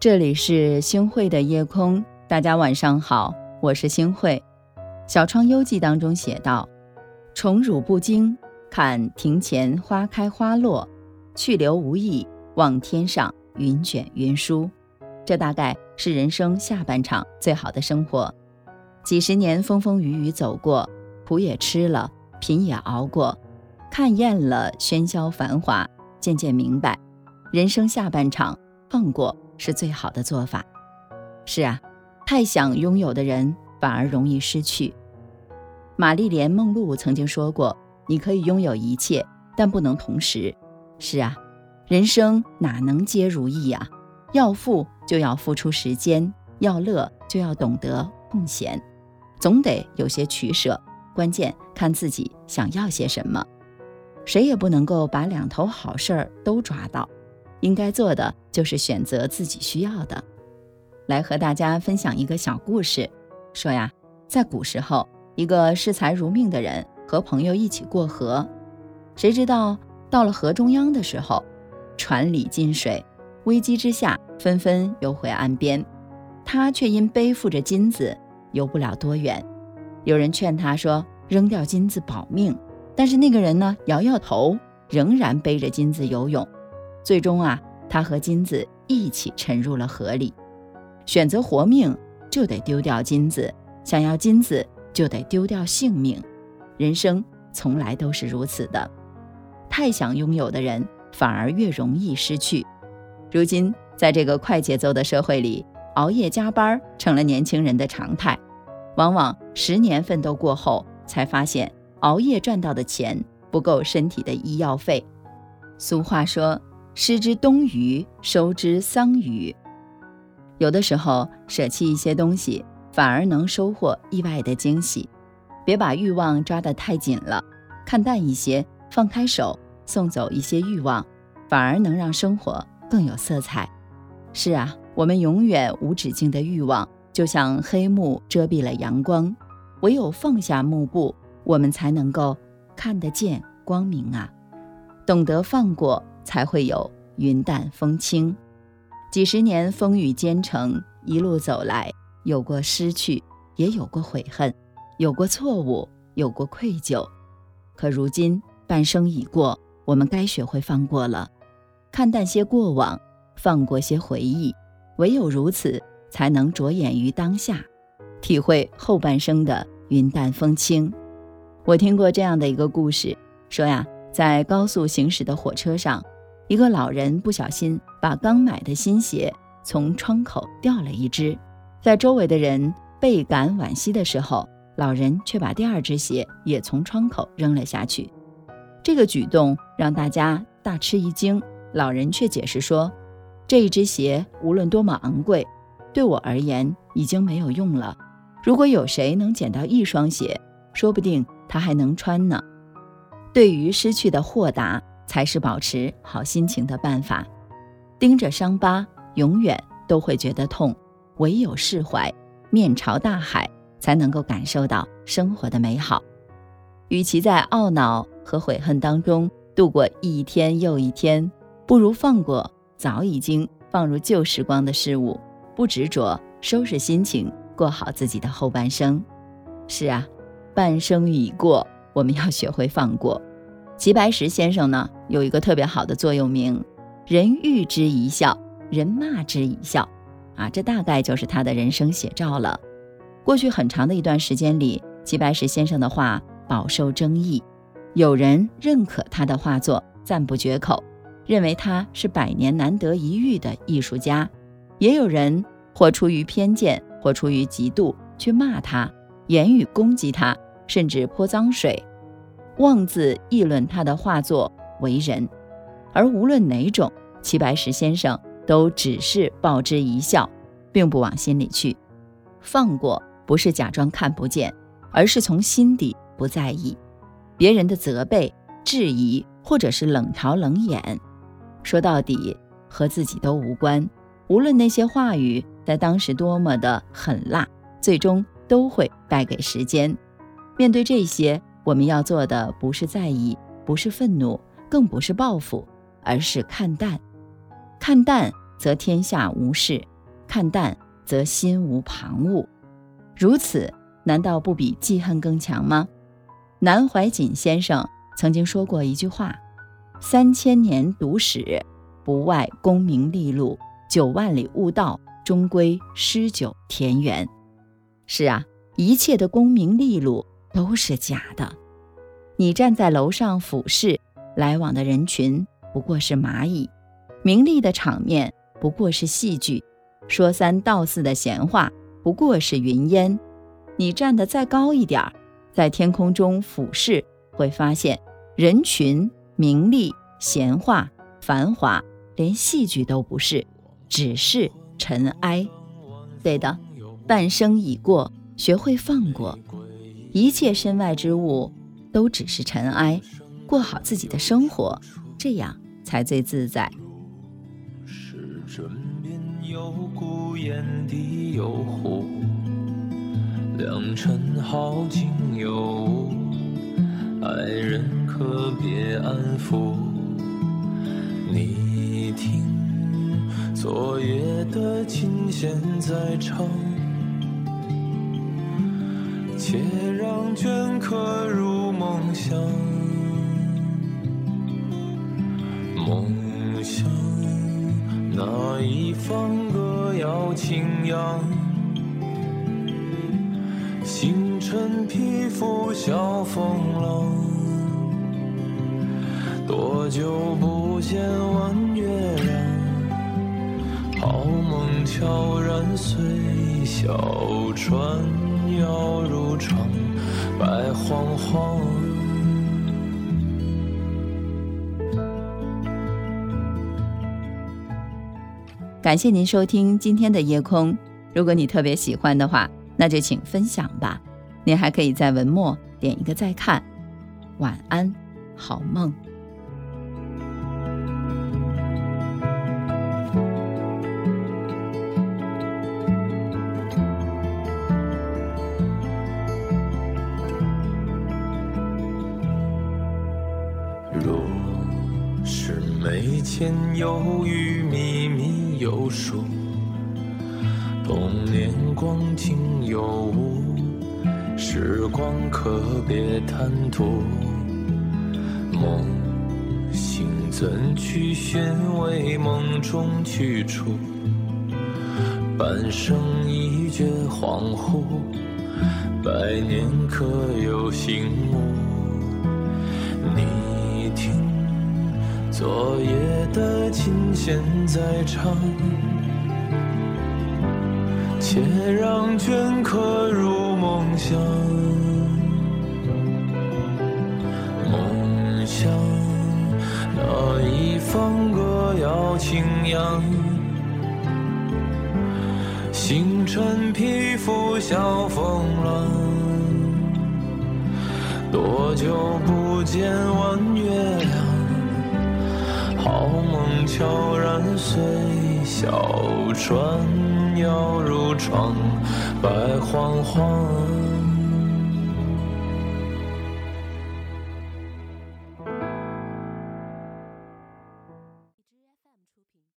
这里是星慧的夜空，大家晚上好，我是星慧。《小窗幽记》当中写道：“宠辱不惊，看庭前花开花落；去留无意，望天上云卷云舒。”这大概是人生下半场最好的生活。几十年风风雨雨走过，苦也吃了，贫也熬过，看厌了喧嚣繁华，渐渐明白，人生下半场放过是最好的做法。是啊，太想拥有的人反而容易失去。玛丽莲梦露曾经说过：“你可以拥有一切，但不能同时。”是啊，人生哪能皆如意呀？要富就要付出时间，要乐就要懂得空闲，总得有些取舍。关键看自己想要些什么。谁也不能够把两头好事儿都抓到，应该做的就是选择自己需要的。来和大家分享一个小故事，说呀，在古时候，一个视财如命的人和朋友一起过河，谁知道到了河中央的时候，船里进水。危机之下，纷纷游回岸边，他却因背负着金子，游不了多远。有人劝他说：“扔掉金子保命。”但是那个人呢，摇摇头，仍然背着金子游泳。最终啊，他和金子一起沉入了河里。选择活命，就得丢掉金子；想要金子，就得丢掉性命。人生从来都是如此的，太想拥有的人，反而越容易失去。如今，在这个快节奏的社会里，熬夜加班成了年轻人的常态。往往十年奋斗过后，才发现熬夜赚到的钱不够身体的医药费。俗话说：“失之东隅，收之桑榆。”有的时候，舍弃一些东西，反而能收获意外的惊喜。别把欲望抓得太紧了，看淡一些，放开手，送走一些欲望，反而能让生活。更有色彩。是啊，我们永远无止境的欲望，就像黑幕遮蔽了阳光。唯有放下幕布，我们才能够看得见光明啊！懂得放过，才会有云淡风轻。几十年风雨兼程，一路走来，有过失去，也有过悔恨，有过错误，有过愧疚。可如今半生已过，我们该学会放过了。看淡些过往，放过些回忆，唯有如此，才能着眼于当下，体会后半生的云淡风轻。我听过这样的一个故事，说呀，在高速行驶的火车上，一个老人不小心把刚买的新鞋从窗口掉了一只，在周围的人倍感惋惜的时候，老人却把第二只鞋也从窗口扔了下去。这个举动让大家大吃一惊。老人却解释说：“这一只鞋无论多么昂贵，对我而言已经没有用了。如果有谁能捡到一双鞋，说不定他还能穿呢。对于失去的豁达，才是保持好心情的办法。盯着伤疤，永远都会觉得痛；唯有释怀，面朝大海，才能够感受到生活的美好。与其在懊恼和悔恨当中度过一天又一天。”不如放过早已经放入旧时光的事物，不执着，收拾心情，过好自己的后半生。是啊，半生已过，我们要学会放过。齐白石先生呢，有一个特别好的座右铭：“人遇之一笑，人骂之一笑。”啊，这大概就是他的人生写照了。过去很长的一段时间里，齐白石先生的画饱受争议，有人认可他的画作，赞不绝口。认为他是百年难得一遇的艺术家，也有人或出于偏见，或出于嫉妒去骂他，言语攻击他，甚至泼脏水，妄自议论他的画作为人。而无论哪种，齐白石先生都只是报之一笑，并不往心里去。放过不是假装看不见，而是从心底不在意别人的责备、质疑，或者是冷嘲冷眼。说到底，和自己都无关。无论那些话语在当时多么的狠辣，最终都会败给时间。面对这些，我们要做的不是在意，不是愤怒，更不是报复，而是看淡。看淡则天下无事；看淡，则心无旁骛。如此，难道不比记恨更强吗？南怀瑾先生曾经说过一句话：“三千年读史，不外功名利禄；九万里悟道，终归诗酒田园。”是啊，一切的功名利禄都是假的。你站在楼上俯视，来往的人群不过是蚂蚁；名利的场面不过是戏剧；说三道四的闲话不过是云烟。你站得再高一点儿，在天空中俯视，会发现人群、名利、闲话、繁华，连戏剧都不是，只是尘埃。对的，半生已过，学会放过一切身外之物。都只是尘埃，过好自己的生活，这样才最自在。是枕边有孤雁的游湖，良辰好景有无，爱人可别安抚。你听，昨夜的琴弦在唱。且让镌刻入梦乡，梦乡那一方歌谣轻扬，星辰披拂晓风浪，多久不见弯月亮，好梦悄然随小船。摇入长，白晃晃。感谢您收听今天的夜空。如果你特别喜欢的话，那就请分享吧。您还可以在文末点一个再看。晚安，好梦。眉间有雨，密密有疏，童年光景有无？时光可别贪图。梦醒怎去寻味梦中去处？半生一觉恍惚，百年可有醒悟？的琴弦在唱，且让镌刻入梦乡。梦乡那一方歌谣轻扬，星辰披拂晓风浪。多久不见弯月？好梦悄然随小船摇入窗，白晃晃。